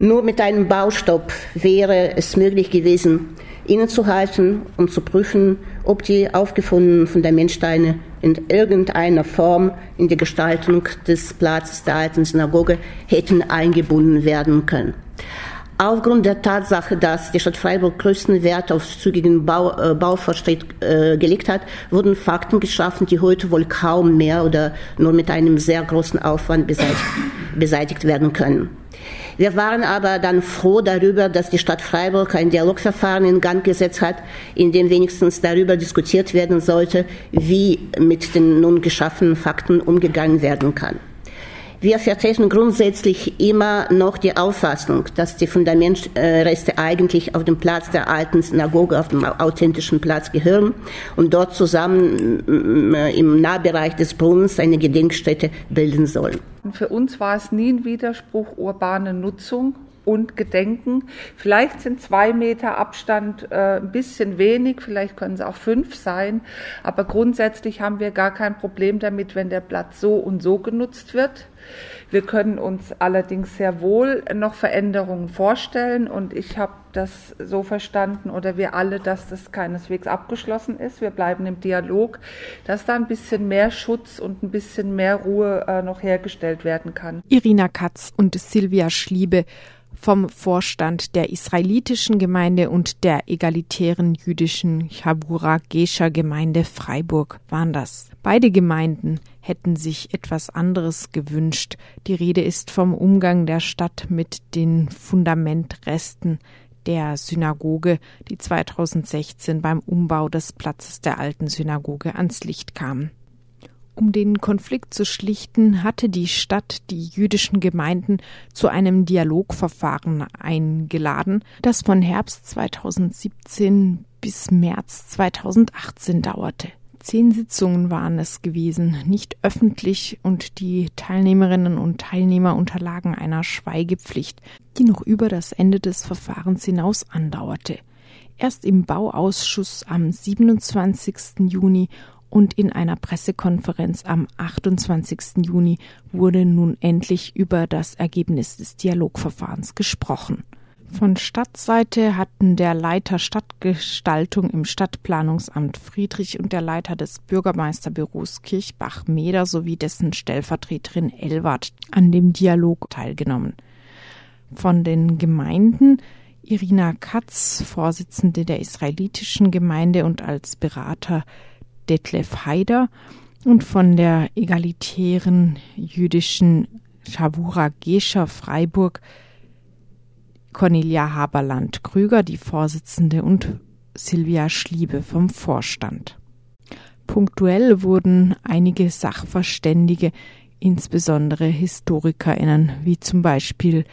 Nur mit einem Baustopp wäre es möglich gewesen, innezuhalten und zu prüfen, ob die aufgefundenen Fundamentsteine in irgendeiner Form in die Gestaltung des Platzes der alten Synagoge hätten eingebunden werden können. Aufgrund der Tatsache, dass die Stadt Freiburg größten Wert auf zügigen Bau, äh, Baufortschritt äh, gelegt hat, wurden Fakten geschaffen, die heute wohl kaum mehr oder nur mit einem sehr großen Aufwand beseitigt, beseitigt werden können. Wir waren aber dann froh darüber, dass die Stadt Freiburg ein Dialogverfahren in Gang gesetzt hat, in dem wenigstens darüber diskutiert werden sollte, wie mit den nun geschaffenen Fakten umgegangen werden kann. Wir vertreten grundsätzlich immer noch die Auffassung, dass die Fundamentreste eigentlich auf dem Platz der alten Synagoge, auf dem authentischen Platz gehören und dort zusammen äh, im Nahbereich des Brunnens eine Gedenkstätte bilden sollen. Für uns war es nie ein Widerspruch urbane Nutzung und Gedenken. Vielleicht sind zwei Meter Abstand äh, ein bisschen wenig, vielleicht können es auch fünf sein, aber grundsätzlich haben wir gar kein Problem damit, wenn der Platz so und so genutzt wird. Wir können uns allerdings sehr wohl noch Veränderungen vorstellen und ich habe das so verstanden oder wir alle, dass das keineswegs abgeschlossen ist. Wir bleiben im Dialog, dass da ein bisschen mehr Schutz und ein bisschen mehr Ruhe äh, noch hergestellt werden kann. Irina Katz und Silvia Schliebe vom Vorstand der israelitischen Gemeinde und der egalitären jüdischen Chabura Gescher Gemeinde Freiburg waren das. Beide Gemeinden hätten sich etwas anderes gewünscht. Die Rede ist vom Umgang der Stadt mit den Fundamentresten der Synagoge, die 2016 beim Umbau des Platzes der alten Synagoge ans Licht kamen. Um den Konflikt zu schlichten, hatte die Stadt die jüdischen Gemeinden zu einem Dialogverfahren eingeladen, das von Herbst 2017 bis März 2018 dauerte. Zehn Sitzungen waren es gewesen, nicht öffentlich, und die Teilnehmerinnen und Teilnehmer unterlagen einer Schweigepflicht, die noch über das Ende des Verfahrens hinaus andauerte. Erst im Bauausschuss am 27. Juni und in einer Pressekonferenz am 28. Juni wurde nun endlich über das Ergebnis des Dialogverfahrens gesprochen. Von Stadtseite hatten der Leiter Stadtgestaltung im Stadtplanungsamt Friedrich und der Leiter des Bürgermeisterbüros Kirchbach-Meder sowie dessen Stellvertreterin Elwart an dem Dialog teilgenommen. Von den Gemeinden Irina Katz, Vorsitzende der israelitischen Gemeinde und als Berater Detlef Haider und von der egalitären jüdischen Shavura Gescher Freiburg Cornelia Haberland-Krüger, die Vorsitzende, und Silvia Schliebe vom Vorstand. Punktuell wurden einige Sachverständige, insbesondere HistorikerInnen, wie zum Beispiel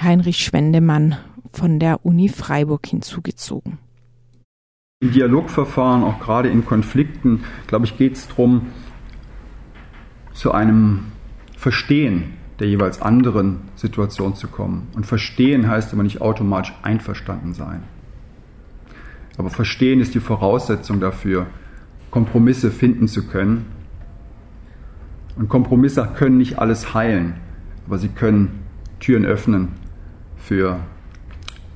Heinrich Schwendemann von der Uni Freiburg hinzugezogen. Im Dialogverfahren, auch gerade in Konflikten, glaube ich, geht es darum, zu einem Verstehen der jeweils anderen Situation zu kommen. Und verstehen heißt aber nicht automatisch einverstanden sein. Aber verstehen ist die Voraussetzung dafür, Kompromisse finden zu können. Und Kompromisse können nicht alles heilen, aber sie können Türen öffnen für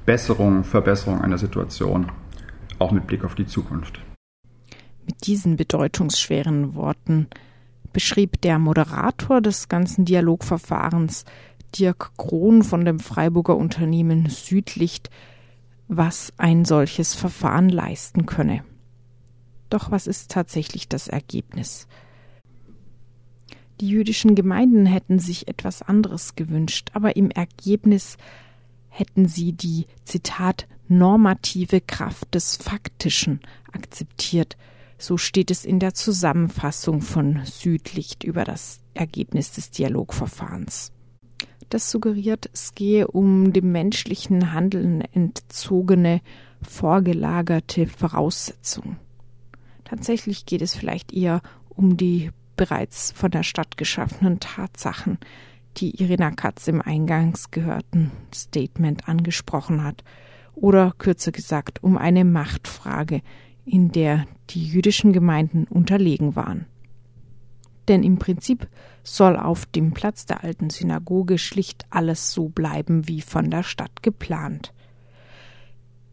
Besserung, Verbesserung einer Situation auch mit Blick auf die Zukunft. Mit diesen bedeutungsschweren Worten beschrieb der Moderator des ganzen Dialogverfahrens, Dirk Krohn von dem Freiburger Unternehmen Südlicht, was ein solches Verfahren leisten könne. Doch was ist tatsächlich das Ergebnis? Die jüdischen Gemeinden hätten sich etwas anderes gewünscht, aber im Ergebnis hätten sie die Zitat normative Kraft des Faktischen akzeptiert. So steht es in der Zusammenfassung von Südlicht über das Ergebnis des Dialogverfahrens. Das suggeriert, es gehe um dem menschlichen Handeln entzogene, vorgelagerte Voraussetzung. Tatsächlich geht es vielleicht eher um die bereits von der Stadt geschaffenen Tatsachen, die Irina Katz im eingangs gehörten Statement angesprochen hat, oder kürzer gesagt um eine Machtfrage, in der die jüdischen Gemeinden unterlegen waren. Denn im Prinzip soll auf dem Platz der alten Synagoge schlicht alles so bleiben wie von der Stadt geplant.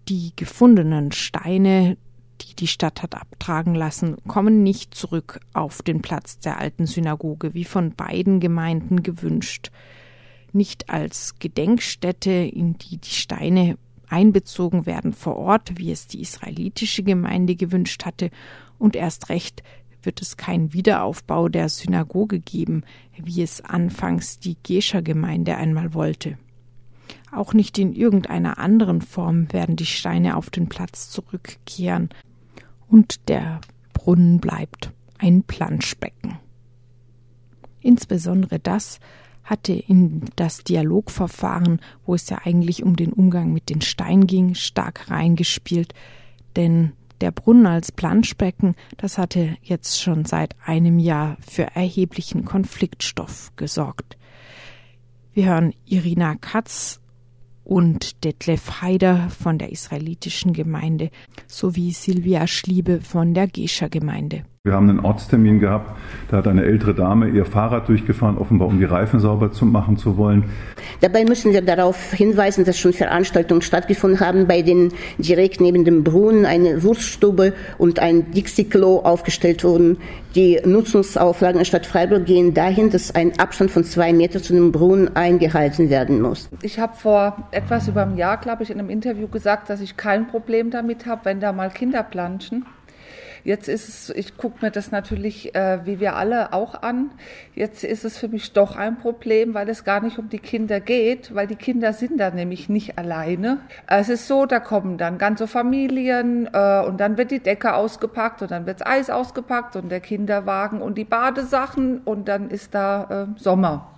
Die gefundenen Steine, die die Stadt hat abtragen lassen, kommen nicht zurück auf den Platz der alten Synagoge, wie von beiden Gemeinden gewünscht. Nicht als Gedenkstätte, in die die Steine einbezogen werden vor Ort, wie es die israelitische Gemeinde gewünscht hatte, und erst recht wird es keinen Wiederaufbau der Synagoge geben, wie es anfangs die Gescher-Gemeinde einmal wollte. Auch nicht in irgendeiner anderen Form werden die Steine auf den Platz zurückkehren, und der Brunnen bleibt ein Planschbecken. Insbesondere das hatte in das Dialogverfahren, wo es ja eigentlich um den Umgang mit den Steinen ging, stark reingespielt, denn der Brunnen als Planschbecken, das hatte jetzt schon seit einem Jahr für erheblichen Konfliktstoff gesorgt. Wir hören Irina Katz und Detlef Haider von der israelitischen Gemeinde sowie Silvia Schliebe von der Gescher-Gemeinde. Wir haben einen Ortstermin gehabt, da hat eine ältere Dame ihr Fahrrad durchgefahren, offenbar um die Reifen sauber zu machen zu wollen. Dabei müssen wir darauf hinweisen, dass schon Veranstaltungen stattgefunden haben, bei denen direkt neben dem Brunnen eine Wurststube und ein Dixie-Klo aufgestellt wurden. Die Nutzungsauflagen der Stadt Freiburg gehen dahin, dass ein Abstand von zwei Metern zu dem Brunnen eingehalten werden muss. Ich habe vor etwas über einem Jahr, glaube ich, in einem Interview gesagt, dass ich kein Problem damit habe, wenn da mal Kinder planschen Jetzt ist es, ich gucke mir das natürlich, äh, wie wir alle, auch an. Jetzt ist es für mich doch ein Problem, weil es gar nicht um die Kinder geht, weil die Kinder sind da nämlich nicht alleine. Es ist so, da kommen dann ganze Familien äh, und dann wird die Decke ausgepackt und dann wirds Eis ausgepackt und der Kinderwagen und die Badesachen und dann ist da äh, Sommer.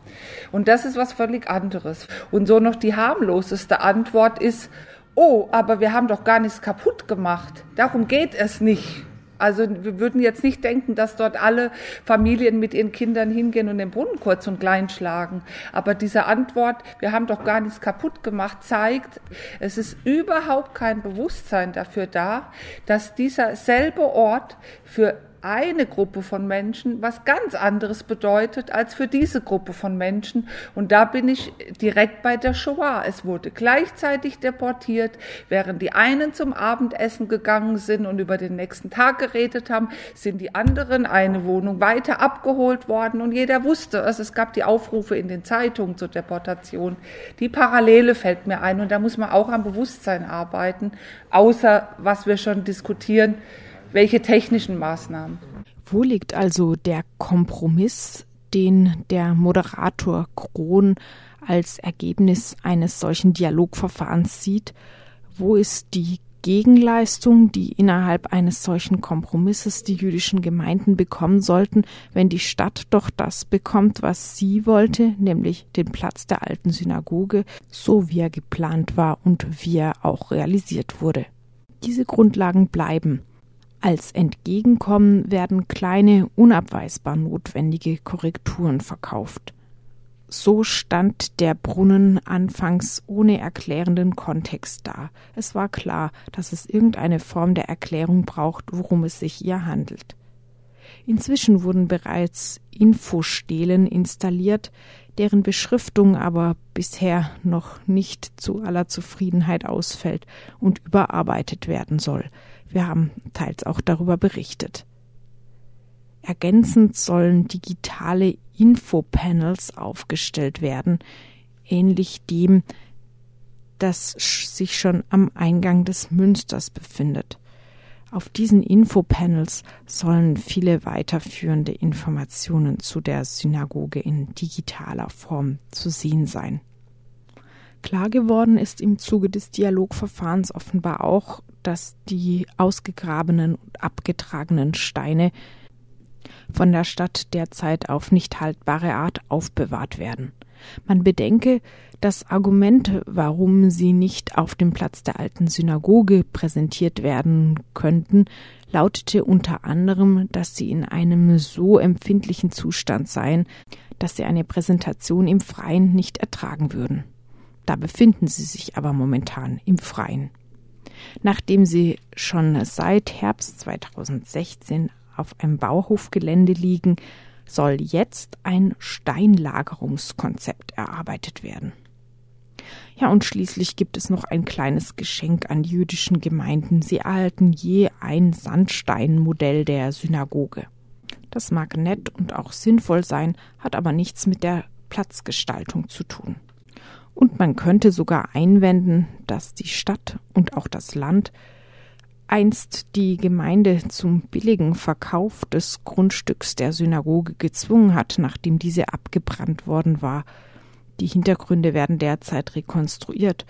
Und das ist was völlig anderes. Und so noch die harmloseste Antwort ist, oh, aber wir haben doch gar nichts kaputt gemacht. Darum geht es nicht. Also wir würden jetzt nicht denken, dass dort alle Familien mit ihren Kindern hingehen und den Brunnen kurz und klein schlagen. Aber diese Antwort, wir haben doch gar nichts kaputt gemacht, zeigt, es ist überhaupt kein Bewusstsein dafür da, dass dieser selbe Ort für eine Gruppe von Menschen was ganz anderes bedeutet als für diese Gruppe von Menschen. Und da bin ich direkt bei der Shoah. Es wurde gleichzeitig deportiert, während die einen zum Abendessen gegangen sind und über den nächsten Tag geredet haben, sind die anderen eine Wohnung weiter abgeholt worden und jeder wusste es. Es gab die Aufrufe in den Zeitungen zur Deportation. Die Parallele fällt mir ein und da muss man auch am Bewusstsein arbeiten, außer was wir schon diskutieren, welche technischen Maßnahmen. Wo liegt also der Kompromiss, den der Moderator Kron als Ergebnis eines solchen Dialogverfahrens sieht? Wo ist die Gegenleistung, die innerhalb eines solchen Kompromisses die jüdischen Gemeinden bekommen sollten, wenn die Stadt doch das bekommt, was sie wollte, nämlich den Platz der alten Synagoge, so wie er geplant war und wie er auch realisiert wurde. Diese Grundlagen bleiben. Als Entgegenkommen werden kleine, unabweisbar notwendige Korrekturen verkauft. So stand der Brunnen anfangs ohne erklärenden Kontext da. Es war klar, dass es irgendeine Form der Erklärung braucht, worum es sich hier handelt. Inzwischen wurden bereits Infostelen installiert, deren Beschriftung aber bisher noch nicht zu aller Zufriedenheit ausfällt und überarbeitet werden soll. Wir haben teils auch darüber berichtet. Ergänzend sollen digitale Infopanels aufgestellt werden, ähnlich dem, das sich schon am Eingang des Münsters befindet. Auf diesen Infopanels sollen viele weiterführende Informationen zu der Synagoge in digitaler Form zu sehen sein. Klar geworden ist im Zuge des Dialogverfahrens offenbar auch, dass die ausgegrabenen und abgetragenen Steine von der Stadt derzeit auf nicht haltbare Art aufbewahrt werden. Man bedenke, das Argument, warum sie nicht auf dem Platz der alten Synagoge präsentiert werden könnten, lautete unter anderem, dass sie in einem so empfindlichen Zustand seien, dass sie eine Präsentation im Freien nicht ertragen würden. Da befinden sie sich aber momentan im Freien. Nachdem sie schon seit Herbst 2016 auf einem Bauhofgelände liegen, soll jetzt ein Steinlagerungskonzept erarbeitet werden. Ja, und schließlich gibt es noch ein kleines Geschenk an jüdischen Gemeinden. Sie erhalten je ein Sandsteinmodell der Synagoge. Das mag nett und auch sinnvoll sein, hat aber nichts mit der Platzgestaltung zu tun. Und man könnte sogar einwenden, dass die Stadt und auch das Land einst die Gemeinde zum billigen Verkauf des Grundstücks der Synagoge gezwungen hat, nachdem diese abgebrannt worden war. Die Hintergründe werden derzeit rekonstruiert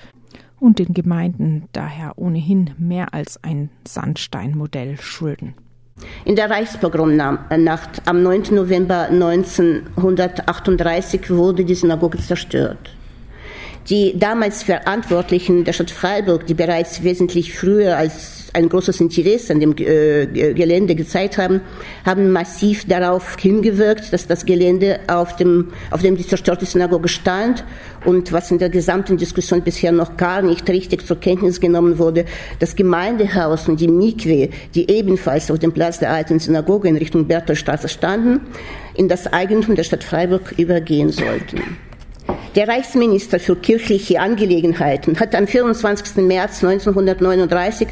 und den Gemeinden daher ohnehin mehr als ein Sandsteinmodell schulden. In der Reichspogromnacht am 9. November 1938 wurde die Synagoge zerstört. Die damals Verantwortlichen der Stadt Freiburg, die bereits wesentlich früher als ein großes Interesse an dem äh, Gelände gezeigt haben, haben massiv darauf hingewirkt, dass das Gelände auf dem, auf dem die zerstörte Synagoge stand und was in der gesamten Diskussion bisher noch gar nicht richtig zur Kenntnis genommen wurde, das Gemeindehaus und die Mikwe, die ebenfalls auf dem Platz der alten Synagoge in Richtung Bertolstraße standen, in das Eigentum der Stadt Freiburg übergehen sollten. Der Reichsminister für kirchliche Angelegenheiten hat am 24. März 1939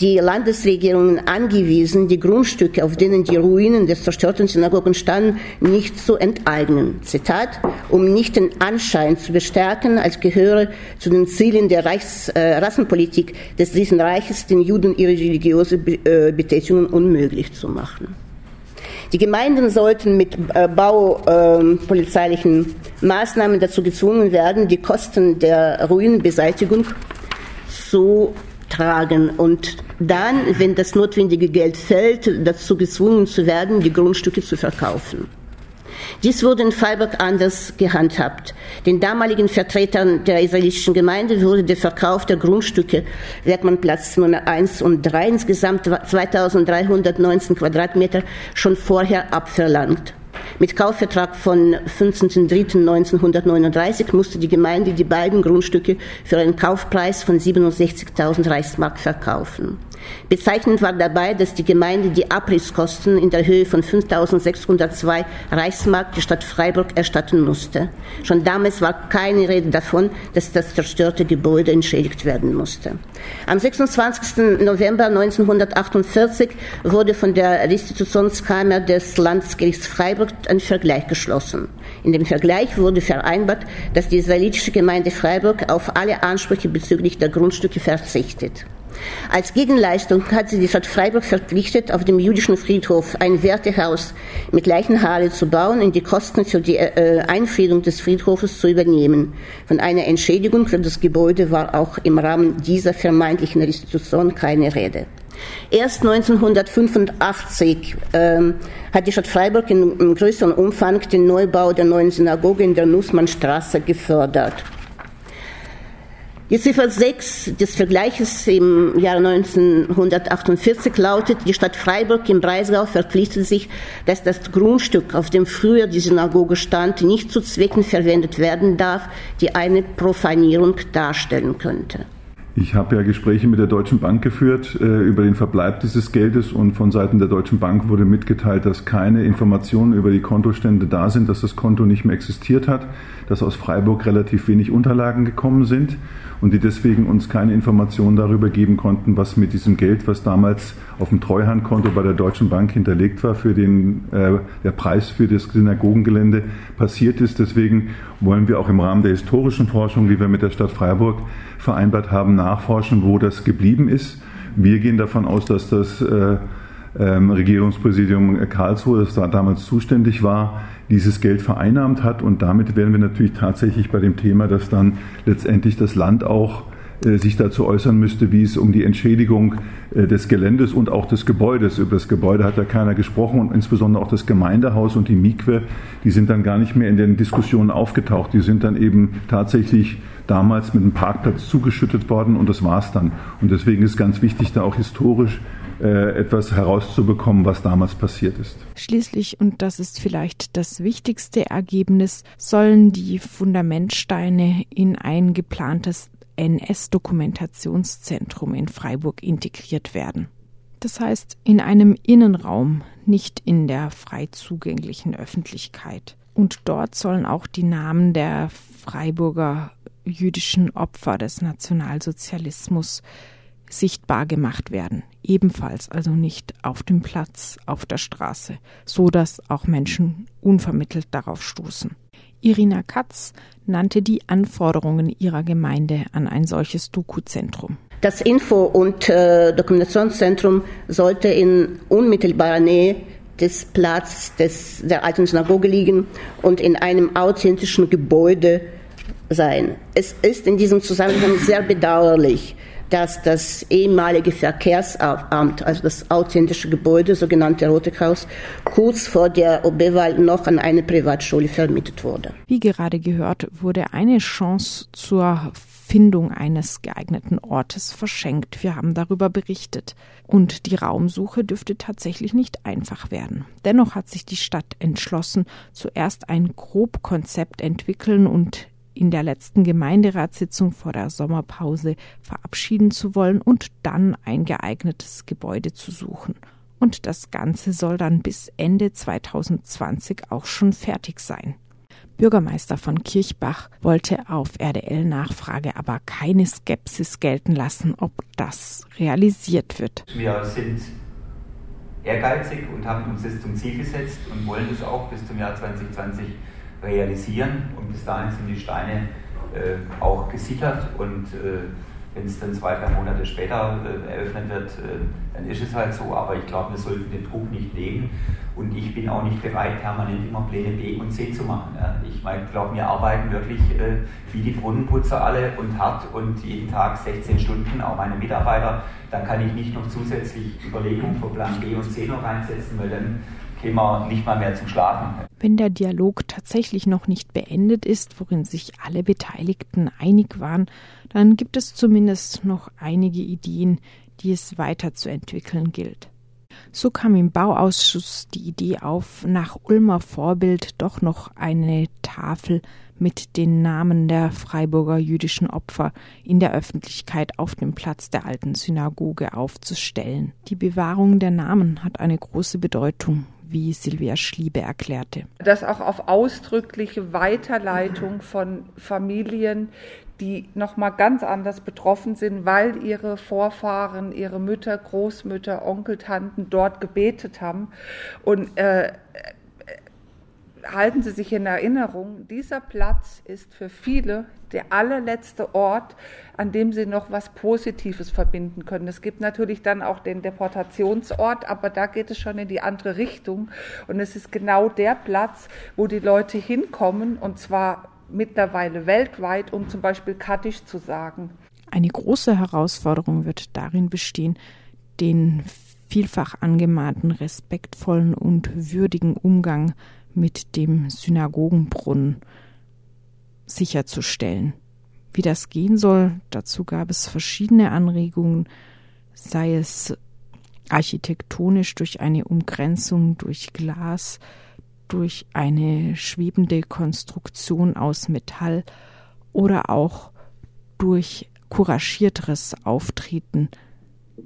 die Landesregierungen angewiesen, die Grundstücke, auf denen die Ruinen des zerstörten Synagogen standen, nicht zu enteignen. Zitat, um nicht den Anschein zu bestärken, als gehöre zu den Zielen der Reichs, äh, Rassenpolitik des Dritten Reiches, den Juden ihre religiöse äh, Betätigung unmöglich zu machen. Die Gemeinden sollten mit äh, baupolizeilichen ähm, Maßnahmen dazu gezwungen werden, die Kosten der Ruinenbeseitigung zu tragen und dann, wenn das notwendige Geld fällt, dazu gezwungen zu werden, die Grundstücke zu verkaufen. Dies wurde in Freiburg anders gehandhabt. Den damaligen Vertretern der israelitischen Gemeinde wurde der Verkauf der Grundstücke Werkmannplatz Nummer 1 und 3 insgesamt 2319 Quadratmeter schon vorher abverlangt. Mit Kaufvertrag von 15.03.1939 musste die Gemeinde die beiden Grundstücke für einen Kaufpreis von 67.000 Reichsmark verkaufen. Bezeichnend war dabei, dass die Gemeinde die Abrisskosten in der Höhe von 5.602 Reichsmark die Stadt Freiburg erstatten musste. Schon damals war keine Rede davon, dass das zerstörte Gebäude entschädigt werden musste. Am 26. November 1948 wurde von der Restitutionskammer des Landesgerichts Freiburg ein Vergleich geschlossen. In dem Vergleich wurde vereinbart, dass die israelitische Gemeinde Freiburg auf alle Ansprüche bezüglich der Grundstücke verzichtet. Als Gegenleistung hat sie die Stadt Freiburg verpflichtet, auf dem jüdischen Friedhof ein Wertehaus mit Leichenhalle zu bauen und die Kosten für die äh, Einfriedung des Friedhofes zu übernehmen. Von einer Entschädigung für das Gebäude war auch im Rahmen dieser vermeintlichen Restitution keine Rede. Erst 1985 ähm, hat die Stadt Freiburg in, in größerem Umfang den Neubau der neuen Synagoge in der Nussmannstraße gefördert. Die Ziffer 6 des Vergleiches im Jahr 1948 lautet, die Stadt Freiburg im Breisgau verpflichtet sich, dass das Grundstück, auf dem früher die Synagoge stand, nicht zu Zwecken verwendet werden darf, die eine Profanierung darstellen könnte. Ich habe ja Gespräche mit der Deutschen Bank geführt äh, über den Verbleib dieses Geldes und von Seiten der Deutschen Bank wurde mitgeteilt, dass keine Informationen über die Kontostände da sind, dass das Konto nicht mehr existiert hat, dass aus Freiburg relativ wenig Unterlagen gekommen sind und die deswegen uns keine Informationen darüber geben konnten, was mit diesem Geld, was damals auf dem Treuhandkonto bei der Deutschen Bank hinterlegt war, für den äh, der Preis für das Synagogengelände passiert ist. Deswegen wollen wir auch im Rahmen der historischen Forschung, die wir mit der Stadt Freiburg vereinbart haben, nachforschen, wo das geblieben ist. Wir gehen davon aus, dass das äh, ähm, Regierungspräsidium Karlsruhe, das da damals zuständig war, dieses Geld vereinnahmt hat. Und damit wären wir natürlich tatsächlich bei dem Thema, dass dann letztendlich das Land auch äh, sich dazu äußern müsste, wie es um die Entschädigung äh, des Geländes und auch des Gebäudes. Über das Gebäude hat ja keiner gesprochen und insbesondere auch das Gemeindehaus und die Mikwe, die sind dann gar nicht mehr in den Diskussionen aufgetaucht. Die sind dann eben tatsächlich damals mit einem Parkplatz zugeschüttet worden und das war's dann. Und deswegen ist ganz wichtig, da auch historisch etwas herauszubekommen, was damals passiert ist. Schließlich, und das ist vielleicht das wichtigste Ergebnis, sollen die Fundamentsteine in ein geplantes NS-Dokumentationszentrum in Freiburg integriert werden. Das heißt, in einem Innenraum, nicht in der frei zugänglichen Öffentlichkeit. Und dort sollen auch die Namen der Freiburger jüdischen Opfer des Nationalsozialismus sichtbar gemacht werden. Ebenfalls also nicht auf dem Platz, auf der Straße, so dass auch Menschen unvermittelt darauf stoßen. Irina Katz nannte die Anforderungen ihrer Gemeinde an ein solches Doku-Zentrum. Das Info- und äh, Dokumentationszentrum sollte in unmittelbarer Nähe des Platzes des, der alten Synagoge liegen und in einem authentischen Gebäude sein. Es ist in diesem Zusammenhang sehr bedauerlich, dass das ehemalige Verkehrsamt, also das authentische Gebäude, sogenannte Rote Haus, kurz vor der OB-Wahl noch an eine Privatschule vermietet wurde. Wie gerade gehört, wurde eine Chance zur Findung eines geeigneten Ortes verschenkt. Wir haben darüber berichtet. Und die Raumsuche dürfte tatsächlich nicht einfach werden. Dennoch hat sich die Stadt entschlossen, zuerst ein Grobkonzept entwickeln und in der letzten Gemeinderatssitzung vor der Sommerpause verabschieden zu wollen und dann ein geeignetes Gebäude zu suchen. Und das Ganze soll dann bis Ende 2020 auch schon fertig sein. Bürgermeister von Kirchbach wollte auf RDL-Nachfrage aber keine Skepsis gelten lassen, ob das realisiert wird. Wir sind ehrgeizig und haben uns das zum Ziel gesetzt und wollen es auch bis zum Jahr 2020 realisieren. Und bis dahin sind die Steine äh, auch gesichert und äh, wenn es dann zwei, drei Monate später äh, eröffnet wird, äh, dann ist es halt so. Aber ich glaube, wir sollten den Druck nicht legen. Und ich bin auch nicht bereit, permanent immer Pläne B und C zu machen. Ja. Ich glaube, wir arbeiten wirklich äh, wie die Brunnenputzer alle und hart und jeden Tag 16 Stunden, auch meine Mitarbeiter. Da kann ich nicht noch zusätzlich Überlegungen für Plan B und C noch reinsetzen, weil dann käme nicht mal mehr zum Schlafen. Wenn der Dialog tatsächlich noch nicht beendet ist, worin sich alle Beteiligten einig waren, dann gibt es zumindest noch einige Ideen, die es weiterzuentwickeln gilt. So kam im Bauausschuss die Idee auf, nach Ulmer Vorbild doch noch eine Tafel mit den Namen der Freiburger jüdischen Opfer in der Öffentlichkeit auf dem Platz der alten Synagoge aufzustellen. Die Bewahrung der Namen hat eine große Bedeutung wie Silvia Schliebe erklärte. Das auch auf ausdrückliche Weiterleitung von Familien, die nochmal ganz anders betroffen sind, weil ihre Vorfahren, ihre Mütter, Großmütter, Onkel, Tanten dort gebetet haben. Und äh, halten Sie sich in Erinnerung, dieser Platz ist für viele der allerletzte Ort, an dem sie noch was Positives verbinden können. Es gibt natürlich dann auch den Deportationsort, aber da geht es schon in die andere Richtung. Und es ist genau der Platz, wo die Leute hinkommen, und zwar mittlerweile weltweit, um zum Beispiel Kaddisch zu sagen. Eine große Herausforderung wird darin bestehen, den vielfach angemahnten respektvollen und würdigen Umgang mit dem Synagogenbrunnen sicherzustellen. Wie das gehen soll, dazu gab es verschiedene Anregungen, sei es architektonisch durch eine Umgrenzung durch Glas, durch eine schwebende Konstruktion aus Metall oder auch durch couragierteres Auftreten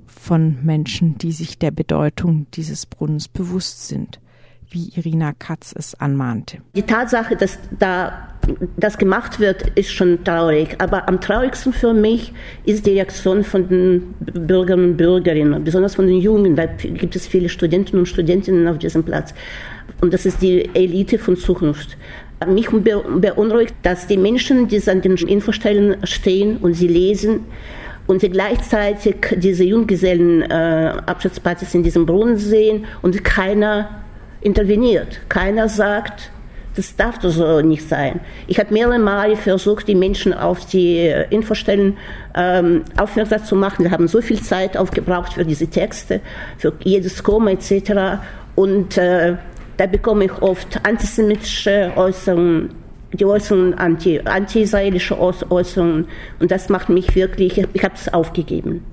von Menschen, die sich der Bedeutung dieses Brunnens bewusst sind wie Irina Katz es anmahnte. Die Tatsache, dass da das gemacht wird, ist schon traurig. Aber am traurigsten für mich ist die Reaktion von den Bürgern und Bürgerinnen, besonders von den Jungen, weil gibt es viele Studenten und Studentinnen auf diesem Platz. Und das ist die Elite von Zukunft. Mich beunruhigt, dass die Menschen, die an den Infostellen stehen und sie lesen, und sie gleichzeitig diese Junggesellenabschiedspartys äh, in diesem Brunnen sehen und keiner interveniert. Keiner sagt, das darf doch so nicht sein. Ich habe mehrere Male versucht, die Menschen auf die äh, Infostellen ähm, aufmerksam zu machen. Wir haben so viel Zeit aufgebraucht für diese Texte, für jedes Komma etc. Und äh, da bekomme ich oft antisemitische Äußerungen, die Äußerungen, anti, anti-israelische Äußerungen. Und das macht mich wirklich, ich habe es aufgegeben.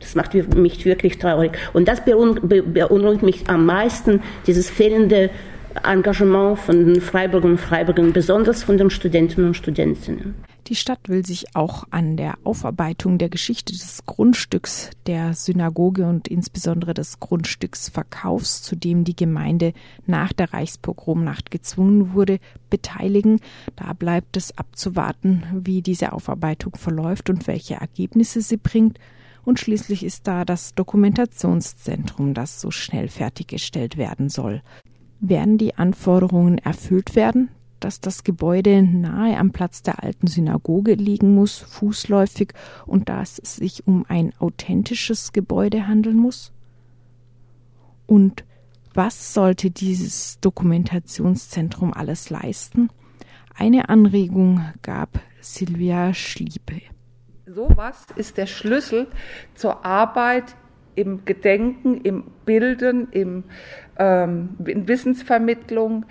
Das macht mich wirklich traurig. Und das beunruhigt mich am meisten, dieses fehlende Engagement von den Freiburgern und Freiburgern, besonders von den Studenten und Studentinnen. Die Stadt will sich auch an der Aufarbeitung der Geschichte des Grundstücks der Synagoge und insbesondere des Grundstücksverkaufs, zu dem die Gemeinde nach der Reichspogromnacht gezwungen wurde, beteiligen. Da bleibt es abzuwarten, wie diese Aufarbeitung verläuft und welche Ergebnisse sie bringt. Und schließlich ist da das Dokumentationszentrum, das so schnell fertiggestellt werden soll. Werden die Anforderungen erfüllt werden, dass das Gebäude nahe am Platz der alten Synagoge liegen muss, fußläufig, und dass es sich um ein authentisches Gebäude handeln muss? Und was sollte dieses Dokumentationszentrum alles leisten? Eine Anregung gab Silvia Schliebe. Sowas ist der Schlüssel zur Arbeit im Gedenken, im Bilden, im, ähm, in Wissensvermittlung,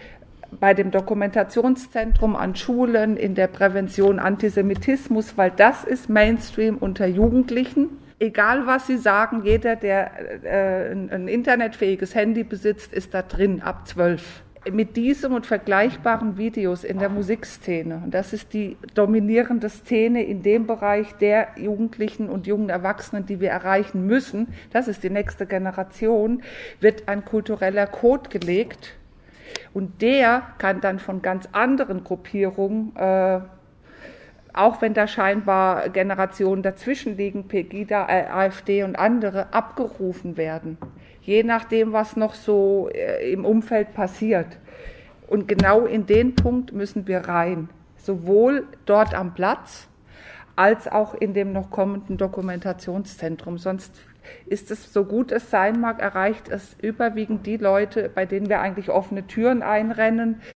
bei dem Dokumentationszentrum an Schulen, in der Prävention Antisemitismus, weil das ist Mainstream unter Jugendlichen. Egal was sie sagen, jeder, der äh, ein internetfähiges Handy besitzt, ist da drin ab zwölf. Mit diesem und vergleichbaren Videos in der Musikszene, und das ist die dominierende Szene in dem Bereich der Jugendlichen und jungen Erwachsenen, die wir erreichen müssen, das ist die nächste Generation, wird ein kultureller Code gelegt, und der kann dann von ganz anderen Gruppierungen, äh, auch wenn da scheinbar Generationen dazwischen liegen, Pegida, äh, AfD und andere, abgerufen werden. Je nachdem, was noch so äh, im Umfeld passiert. Und genau in den Punkt müssen wir rein. Sowohl dort am Platz als auch in dem noch kommenden Dokumentationszentrum. Sonst ist es, so gut es sein mag, erreicht es überwiegend die Leute, bei denen wir eigentlich offene Türen einrennen,